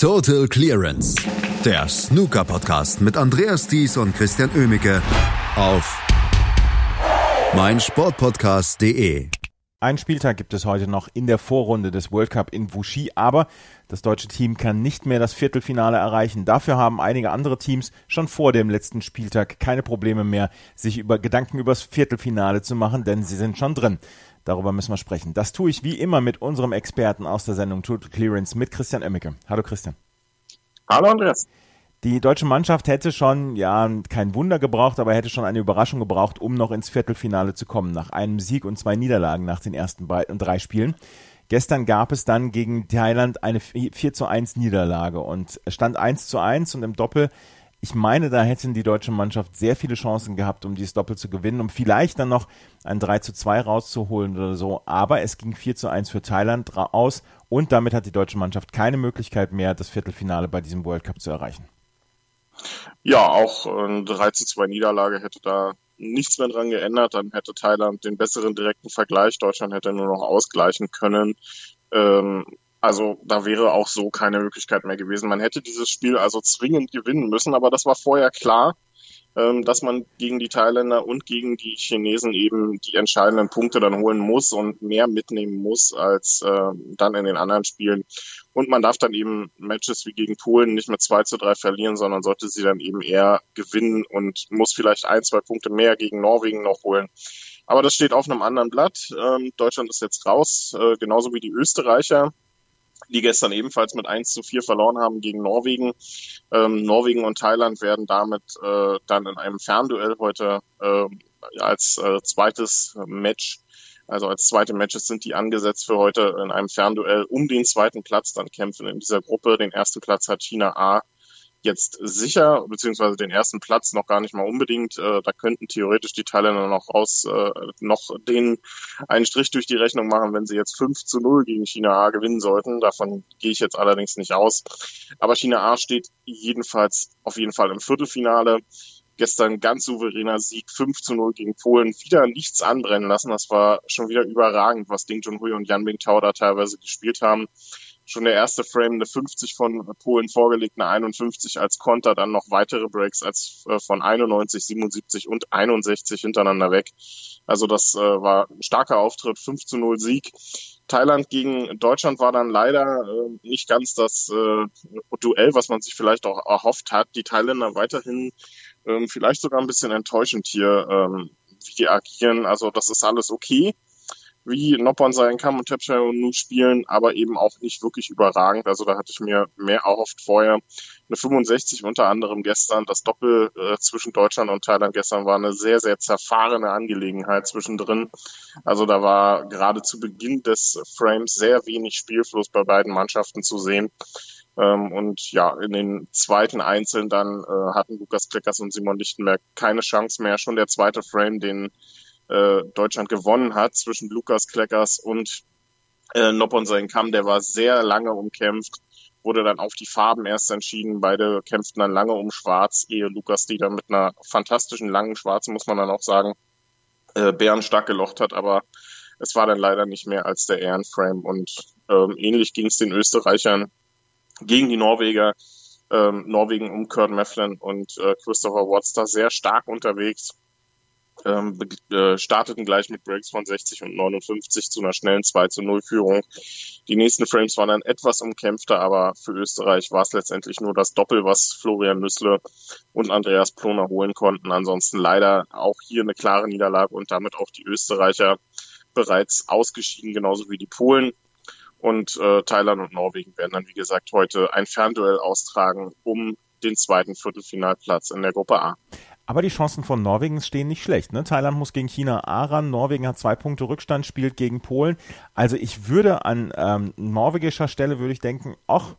Total Clearance, der Snooker-Podcast mit Andreas Thies und Christian Oemicke auf meinsportpodcast.de. Ein Spieltag gibt es heute noch in der Vorrunde des World Cup in Wuxi, aber das deutsche Team kann nicht mehr das Viertelfinale erreichen. Dafür haben einige andere Teams schon vor dem letzten Spieltag keine Probleme mehr, sich über Gedanken übers Viertelfinale zu machen, denn sie sind schon drin. Darüber müssen wir sprechen. Das tue ich wie immer mit unserem Experten aus der Sendung Total Clearance mit Christian Emmecke. Hallo Christian. Hallo Andreas. Die deutsche Mannschaft hätte schon, ja, kein Wunder gebraucht, aber hätte schon eine Überraschung gebraucht, um noch ins Viertelfinale zu kommen, nach einem Sieg und zwei Niederlagen nach den ersten drei Spielen. Gestern gab es dann gegen Thailand eine 4 zu 1 Niederlage und es stand 1 zu 1 und im Doppel ich meine, da hätten die deutsche Mannschaft sehr viele Chancen gehabt, um dieses Doppel zu gewinnen, um vielleicht dann noch ein 3 zu 2 rauszuholen oder so. Aber es ging 4 zu 1 für Thailand aus und damit hat die deutsche Mannschaft keine Möglichkeit mehr, das Viertelfinale bei diesem World Cup zu erreichen. Ja, auch eine 3 zu 2 Niederlage hätte da nichts mehr dran geändert. Dann hätte Thailand den besseren direkten Vergleich. Deutschland hätte nur noch ausgleichen können. Ähm, also da wäre auch so keine Möglichkeit mehr gewesen. Man hätte dieses Spiel also zwingend gewinnen müssen, aber das war vorher klar, ähm, dass man gegen die Thailänder und gegen die Chinesen eben die entscheidenden Punkte dann holen muss und mehr mitnehmen muss als äh, dann in den anderen Spielen. Und man darf dann eben Matches wie gegen Polen nicht mit 2 zu 3 verlieren, sondern sollte sie dann eben eher gewinnen und muss vielleicht ein, zwei Punkte mehr gegen Norwegen noch holen. Aber das steht auf einem anderen Blatt. Ähm, Deutschland ist jetzt raus, äh, genauso wie die Österreicher die gestern ebenfalls mit 1 zu 4 verloren haben gegen Norwegen. Ähm, Norwegen und Thailand werden damit äh, dann in einem Fernduell heute äh, als äh, zweites Match also als zweite Matches sind die angesetzt für heute in einem Fernduell um den zweiten Platz dann kämpfen in dieser Gruppe. Den ersten Platz hat China A jetzt sicher, beziehungsweise den ersten Platz noch gar nicht mal unbedingt. Äh, da könnten theoretisch die Thailänder noch raus, äh, noch den einen Strich durch die Rechnung machen, wenn sie jetzt 5 zu 0 gegen China A gewinnen sollten. Davon gehe ich jetzt allerdings nicht aus. Aber China A steht jedenfalls auf jeden Fall im Viertelfinale. Gestern ganz souveräner Sieg, 5 zu 0 gegen Polen. Wieder nichts anbrennen lassen. Das war schon wieder überragend, was Ding Junhui und Jan Bingtao da teilweise gespielt haben schon der erste Frame eine 50 von Polen vorgelegt, eine 51 als Konter, dann noch weitere Breaks als äh, von 91, 77 und 61 hintereinander weg. Also das äh, war ein starker Auftritt, 5 zu 0 Sieg. Thailand gegen Deutschland war dann leider äh, nicht ganz das äh, Duell, was man sich vielleicht auch erhofft hat. Die Thailänder weiterhin ähm, vielleicht sogar ein bisschen enttäuschend hier, ähm, wie die agieren. Also das ist alles okay wie Noppon sein kann und Tapchaunu spielen, aber eben auch nicht wirklich überragend. Also da hatte ich mir mehr erhofft vorher. Eine 65 unter anderem gestern. Das Doppel äh, zwischen Deutschland und Thailand gestern war eine sehr, sehr zerfahrene Angelegenheit zwischendrin. Also da war gerade zu Beginn des Frames sehr wenig Spielfluss bei beiden Mannschaften zu sehen. Ähm, und ja, in den zweiten Einzeln dann äh, hatten Lukas Kleckers und Simon Lichtenberg keine Chance mehr. Schon der zweite Frame, den äh, Deutschland gewonnen hat zwischen Lukas Kleckers und äh, Noppon Kamm. Der war sehr lange umkämpft, wurde dann auf die Farben erst entschieden. Beide kämpften dann lange um Schwarz, ehe Lukas die dann mit einer fantastischen langen Schwarzen, muss man dann auch sagen, äh, bärenstark gelocht hat. Aber es war dann leider nicht mehr als der Ehrenframe. Und ähm, ähnlich ging es den Österreichern gegen die Norweger. Ähm, Norwegen um Kurt Mefflin und äh, Christopher Watts da sehr stark unterwegs ähm, äh, starteten gleich mit Breaks von 60 und 59 zu einer schnellen 2 zu 0 Führung. Die nächsten Frames waren dann etwas umkämpfter, aber für Österreich war es letztendlich nur das Doppel, was Florian Nüssle und Andreas Ploner holen konnten. Ansonsten leider auch hier eine klare Niederlage und damit auch die Österreicher bereits ausgeschieden, genauso wie die Polen. Und äh, Thailand und Norwegen werden dann, wie gesagt, heute ein Fernduell austragen um den zweiten Viertelfinalplatz in der Gruppe A. Aber die Chancen von Norwegen stehen nicht schlecht. Ne? Thailand muss gegen China A ran, Norwegen hat zwei Punkte Rückstand, spielt gegen Polen. Also ich würde an ähm, norwegischer Stelle würde ich denken, ach,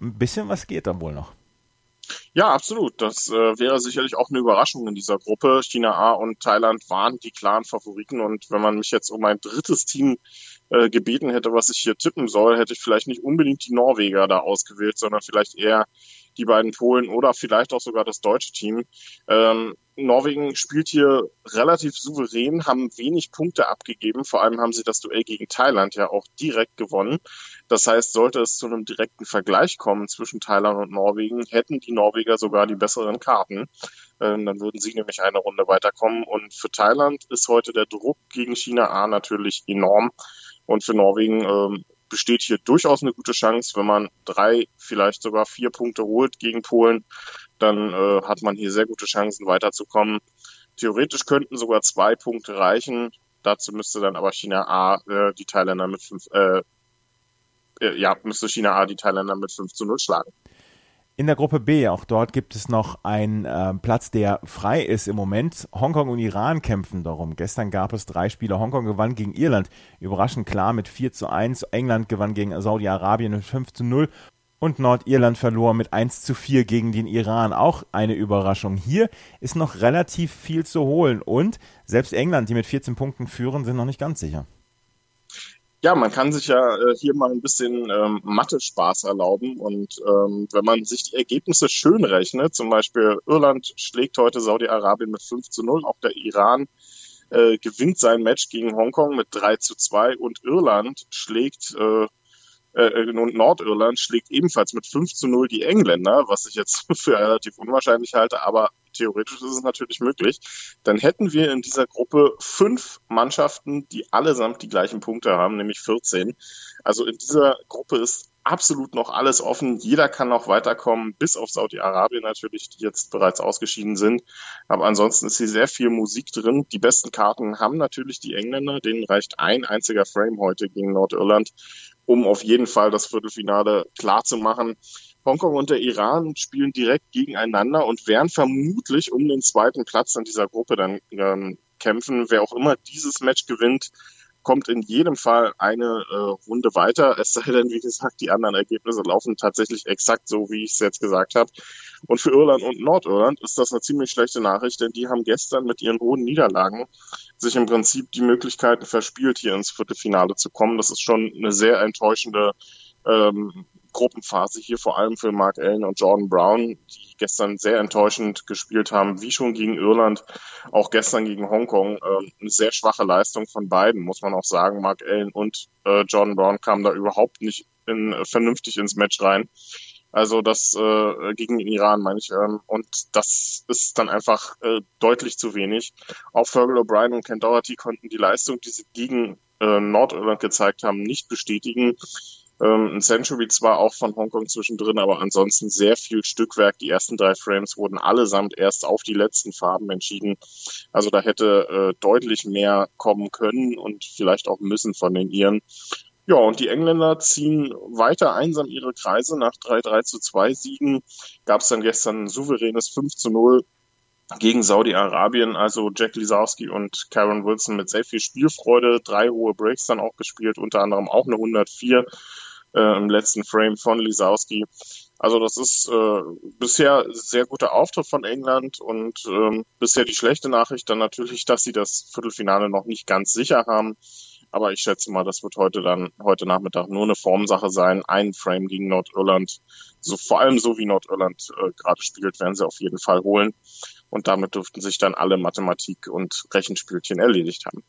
ein bisschen was geht da wohl noch. Ja, absolut. Das äh, wäre sicherlich auch eine Überraschung in dieser Gruppe. China A und Thailand waren die klaren Favoriten. Und wenn man mich jetzt um ein drittes Team äh, gebeten hätte, was ich hier tippen soll, hätte ich vielleicht nicht unbedingt die Norweger da ausgewählt, sondern vielleicht eher die beiden Polen oder vielleicht auch sogar das deutsche Team. Ähm, Norwegen spielt hier relativ souverän, haben wenig Punkte abgegeben. Vor allem haben sie das Duell gegen Thailand ja auch direkt gewonnen. Das heißt, sollte es zu einem direkten Vergleich kommen zwischen Thailand und Norwegen, hätten die Norweger sogar die besseren Karten. Ähm, dann würden sie nämlich eine Runde weiterkommen. Und für Thailand ist heute der Druck gegen China A natürlich enorm. Und für Norwegen ähm, besteht hier durchaus eine gute Chance, wenn man drei, vielleicht sogar vier Punkte holt gegen Polen dann äh, hat man hier sehr gute Chancen weiterzukommen. Theoretisch könnten sogar zwei Punkte reichen. Dazu müsste dann aber China A äh, die Thailänder mit fünf, äh, äh, ja, müsste China A die Thailänder mit 5 zu 0 schlagen. In der Gruppe B, auch dort gibt es noch einen äh, Platz, der frei ist im Moment. Hongkong und Iran kämpfen darum. Gestern gab es drei Spiele. Hongkong gewann gegen Irland, überraschend klar mit 4 zu 1. England gewann gegen Saudi-Arabien mit 5 zu 0 und Nordirland verlor mit 1 zu 4 gegen den Iran. Auch eine Überraschung. Hier ist noch relativ viel zu holen und selbst England, die mit 14 Punkten führen, sind noch nicht ganz sicher. Ja, man kann sich ja äh, hier mal ein bisschen ähm, Mathe-Spaß erlauben und ähm, wenn man sich die Ergebnisse schön rechnet, zum Beispiel Irland schlägt heute Saudi-Arabien mit 5 zu 0, auch der Iran äh, gewinnt sein Match gegen Hongkong mit 3 zu 2 und Irland schlägt äh, äh, und Nordirland schlägt ebenfalls mit 5 zu 0 die Engländer, was ich jetzt für relativ unwahrscheinlich halte, aber theoretisch ist es natürlich möglich. Dann hätten wir in dieser Gruppe fünf Mannschaften, die allesamt die gleichen Punkte haben, nämlich 14. Also in dieser Gruppe ist absolut noch alles offen. Jeder kann noch weiterkommen, bis auf Saudi-Arabien natürlich, die jetzt bereits ausgeschieden sind. Aber ansonsten ist hier sehr viel Musik drin. Die besten Karten haben natürlich die Engländer. Denen reicht ein einziger Frame heute gegen Nordirland um auf jeden Fall das Viertelfinale klar zu machen. Hongkong und der Iran spielen direkt gegeneinander und werden vermutlich um den zweiten Platz in dieser Gruppe dann ähm, kämpfen. Wer auch immer dieses Match gewinnt, kommt in jedem Fall eine äh, Runde weiter. Es sei denn, wie gesagt, die anderen Ergebnisse laufen tatsächlich exakt so, wie ich es jetzt gesagt habe. Und für Irland und Nordirland ist das eine ziemlich schlechte Nachricht, denn die haben gestern mit ihren hohen Niederlagen sich im Prinzip die Möglichkeiten verspielt, hier ins Viertelfinale zu kommen. Das ist schon eine sehr enttäuschende ähm, Gruppenphase hier vor allem für Mark Allen und Jordan Brown, die gestern sehr enttäuschend gespielt haben, wie schon gegen Irland, auch gestern gegen Hongkong. Äh, eine sehr schwache Leistung von beiden, muss man auch sagen. Mark Allen und äh, Jordan Brown kamen da überhaupt nicht in, äh, vernünftig ins Match rein. Also das äh, gegen den Iran meine ich. Ähm, und das ist dann einfach äh, deutlich zu wenig. Auch Fergal O'Brien und Ken Doherty konnten die Leistung, die sie gegen äh, Nordirland gezeigt haben, nicht bestätigen. Ähm, ein Century zwar auch von Hongkong zwischendrin, aber ansonsten sehr viel Stückwerk. Die ersten drei Frames wurden allesamt erst auf die letzten Farben entschieden. Also da hätte äh, deutlich mehr kommen können und vielleicht auch müssen von den Iren. Ja, und die Engländer ziehen weiter einsam ihre Kreise. Nach 3-3 zu 2 Siegen gab es dann gestern ein souveränes 5 zu 0 gegen Saudi-Arabien, also Jack Lisowski und Karen Wilson mit sehr viel Spielfreude, drei hohe Breaks dann auch gespielt, unter anderem auch eine 104 äh, im letzten Frame von Lisowski. Also das ist äh, bisher sehr guter Auftritt von England und ähm, bisher die schlechte Nachricht dann natürlich, dass sie das Viertelfinale noch nicht ganz sicher haben. Aber ich schätze mal, das wird heute dann, heute Nachmittag nur eine Formsache sein. Ein Frame gegen Nordirland. So, vor allem so wie Nordirland äh, gerade spielt, werden sie auf jeden Fall holen. Und damit dürften sich dann alle Mathematik- und Rechenspielchen erledigt haben.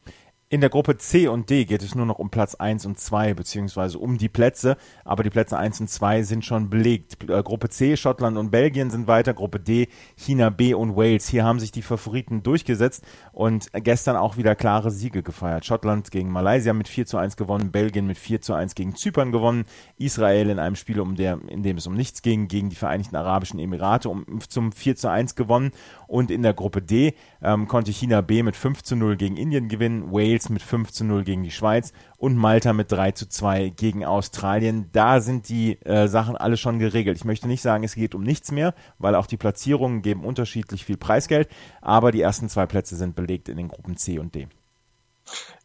In der Gruppe C und D geht es nur noch um Platz 1 und 2, beziehungsweise um die Plätze, aber die Plätze 1 und 2 sind schon belegt. Äh, Gruppe C, Schottland und Belgien sind weiter, Gruppe D, China B und Wales. Hier haben sich die Favoriten durchgesetzt und gestern auch wieder klare Siege gefeiert. Schottland gegen Malaysia mit 4 zu 1 gewonnen, Belgien mit 4 zu 1 gegen Zypern gewonnen, Israel in einem Spiel, um der, in dem es um nichts ging, gegen die Vereinigten Arabischen Emirate um, zum 4 zu 1 gewonnen und in der Gruppe D ähm, konnte China B mit 5 zu 0 gegen Indien gewinnen, Wales Wales mit 5 zu 0 gegen die Schweiz und Malta mit 3 zu 2 gegen Australien. Da sind die äh, Sachen alle schon geregelt. Ich möchte nicht sagen, es geht um nichts mehr, weil auch die Platzierungen geben unterschiedlich viel Preisgeld, aber die ersten zwei Plätze sind belegt in den Gruppen C und D.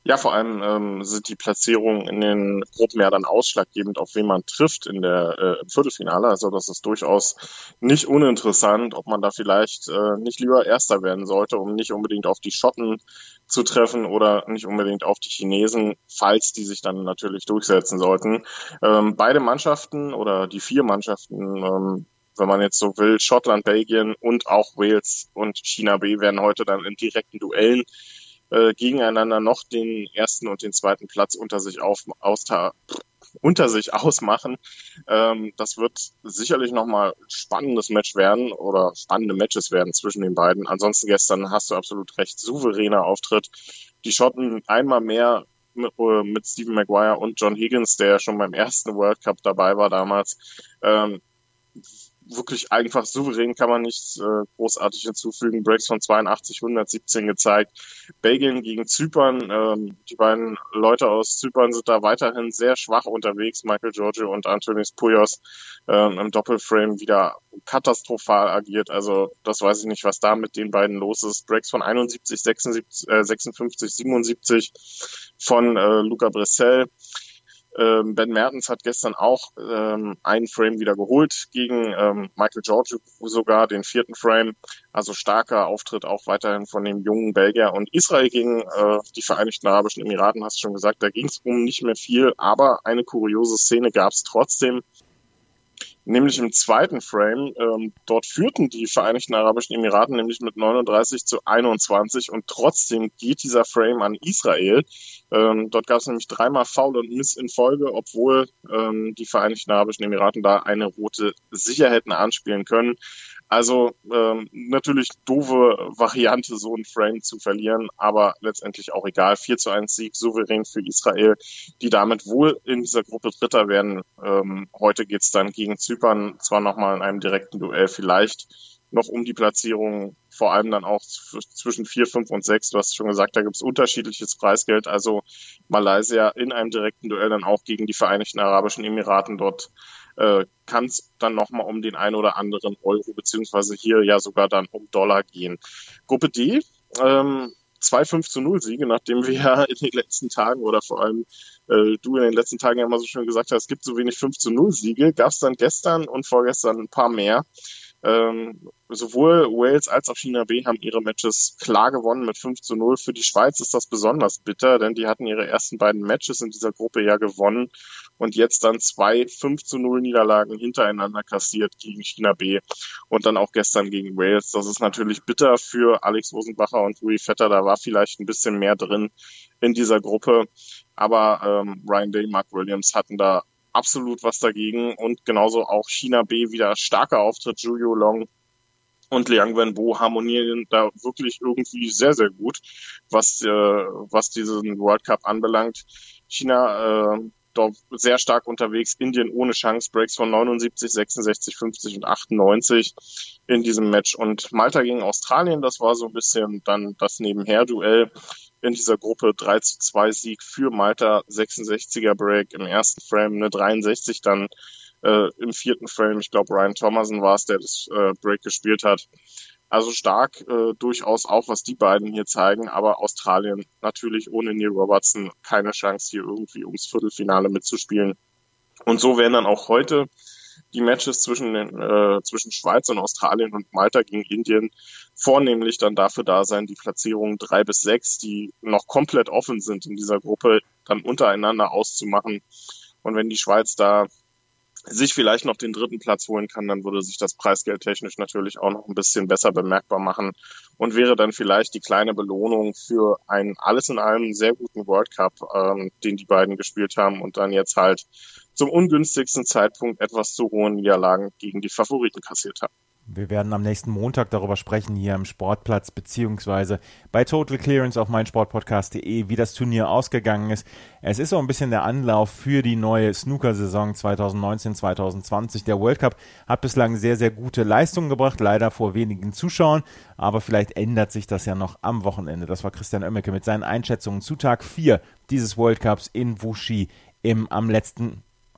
Ja, vor allem ähm, sind die Platzierungen in den Gruppen ja dann ausschlaggebend, auf wen man trifft in der äh, im Viertelfinale. Also das ist durchaus nicht uninteressant, ob man da vielleicht äh, nicht lieber Erster werden sollte, um nicht unbedingt auf die Schotten zu treffen oder nicht unbedingt auf die Chinesen, falls die sich dann natürlich durchsetzen sollten. Ähm, beide Mannschaften oder die vier Mannschaften ähm, wenn man jetzt so will, Schottland, Belgien und auch Wales und China B werden heute dann in direkten Duellen äh, gegeneinander noch den ersten und den zweiten Platz unter sich auf, aus, unter sich ausmachen. Ähm, das wird sicherlich nochmal ein spannendes Match werden oder spannende Matches werden zwischen den beiden. Ansonsten gestern hast du absolut recht, souveräner Auftritt. Die Schotten einmal mehr mit, äh, mit Stephen Maguire und John Higgins, der schon beim ersten World Cup dabei war damals. Ähm, wirklich einfach souverän kann man nichts äh, großartig hinzufügen. Breaks von 82, 117 gezeigt. Belgien gegen Zypern. Ähm, die beiden Leute aus Zypern sind da weiterhin sehr schwach unterwegs. Michael Giorgio und Antonis Puyos ähm, im Doppelframe wieder katastrophal agiert. Also das weiß ich nicht, was da mit den beiden los ist. Breaks von 71, 76, äh, 56, 77 von äh, Luca Bressel. Ähm, ben Mertens hat gestern auch ähm, einen Frame wieder geholt gegen ähm, Michael George sogar den vierten Frame. Also starker Auftritt auch weiterhin von dem jungen Belgier und Israel gegen äh, die Vereinigten Arabischen Emiraten, hast du schon gesagt, da ging es um nicht mehr viel, aber eine kuriose Szene gab es trotzdem nämlich im zweiten Frame. Ähm, dort führten die Vereinigten Arabischen Emiraten nämlich mit 39 zu 21 und trotzdem geht dieser Frame an Israel. Ähm, dort gab es nämlich dreimal Foul und Miss in Folge, obwohl ähm, die Vereinigten Arabischen Emiraten da eine rote sicher hätten anspielen können. Also ähm, natürlich doofe Variante, so ein Frame zu verlieren, aber letztendlich auch egal. 4 zu 1 Sieg, souverän für Israel, die damit wohl in dieser Gruppe Dritter werden. Ähm, heute geht's dann gegen Zypern, zwar nochmal in einem direkten Duell, vielleicht noch um die Platzierung, vor allem dann auch zwischen 4, 5 und 6. Du hast schon gesagt, da gibt's unterschiedliches Preisgeld. Also Malaysia in einem direkten Duell dann auch gegen die Vereinigten Arabischen Emiraten dort äh, kann es dann nochmal um den ein oder anderen Euro, beziehungsweise hier ja sogar dann um Dollar gehen. Gruppe D, ähm, zwei 5 zu 0 Siege, nachdem wir ja in den letzten Tagen oder vor allem äh, du in den letzten Tagen ja immer so schön gesagt hast, es gibt so wenig 5 zu 0 Siege, gab es dann gestern und vorgestern ein paar mehr. Ähm, sowohl Wales als auch China B haben ihre Matches klar gewonnen mit 5 zu 0. Für die Schweiz ist das besonders bitter, denn die hatten ihre ersten beiden Matches in dieser Gruppe ja gewonnen und jetzt dann zwei 5 zu 0 Niederlagen hintereinander kassiert gegen China B und dann auch gestern gegen Wales. Das ist natürlich bitter für Alex Rosenbacher und Rui Vetter. Da war vielleicht ein bisschen mehr drin in dieser Gruppe. Aber ähm, Ryan Day, Mark Williams hatten da absolut was dagegen und genauso auch China B wieder starker Auftritt, Julio Long und Liang Wenbo harmonieren da wirklich irgendwie sehr, sehr gut, was, äh, was diesen World Cup anbelangt. China äh, dort sehr stark unterwegs, Indien ohne Chance, Breaks von 79, 66, 50 und 98 in diesem Match. Und Malta gegen Australien, das war so ein bisschen dann das Nebenher-Duell in dieser Gruppe 3 zu 2 Sieg für Malta, 66er Break im ersten Frame, eine 63 dann äh, im vierten Frame. Ich glaube, Ryan Thomason war es, der das äh, Break gespielt hat. Also stark äh, durchaus auch, was die beiden hier zeigen, aber Australien natürlich ohne Neil Robertson keine Chance, hier irgendwie ums Viertelfinale mitzuspielen. Und so werden dann auch heute die Matches zwischen, den, äh, zwischen Schweiz und Australien und Malta gegen Indien vornehmlich dann dafür da sein, die Platzierungen drei bis sechs, die noch komplett offen sind in dieser Gruppe, dann untereinander auszumachen. Und wenn die Schweiz da sich vielleicht noch den dritten Platz holen kann, dann würde sich das Preisgeld technisch natürlich auch noch ein bisschen besser bemerkbar machen und wäre dann vielleicht die kleine Belohnung für einen alles in allem sehr guten World Cup, ähm, den die beiden gespielt haben und dann jetzt halt zum ungünstigsten Zeitpunkt etwas zu hohen Niederlagen gegen die Favoriten kassiert haben. Wir werden am nächsten Montag darüber sprechen hier im Sportplatz beziehungsweise bei Total Clearance auf meinsportpodcast.de, wie das Turnier ausgegangen ist. Es ist so ein bisschen der Anlauf für die neue Snooker-Saison 2019-2020. Der World Cup hat bislang sehr, sehr gute Leistungen gebracht, leider vor wenigen Zuschauern, aber vielleicht ändert sich das ja noch am Wochenende. Das war Christian Oemmeke mit seinen Einschätzungen zu Tag 4 dieses World Cups in Wuxi im, am letzten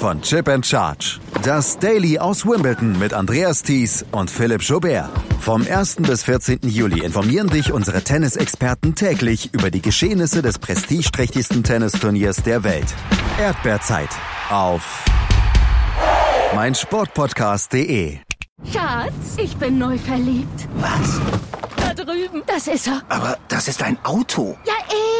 von Chip and Charge. Das Daily aus Wimbledon mit Andreas Thies und Philipp Jobert. Vom 1. bis 14. Juli informieren dich unsere Tennisexperten täglich über die Geschehnisse des prestigeträchtigsten Tennisturniers der Welt. Erdbeerzeit auf meinsportpodcast.de. Schatz, ich bin neu verliebt. Was? Da drüben. Das ist er. Aber das ist ein Auto. Ja,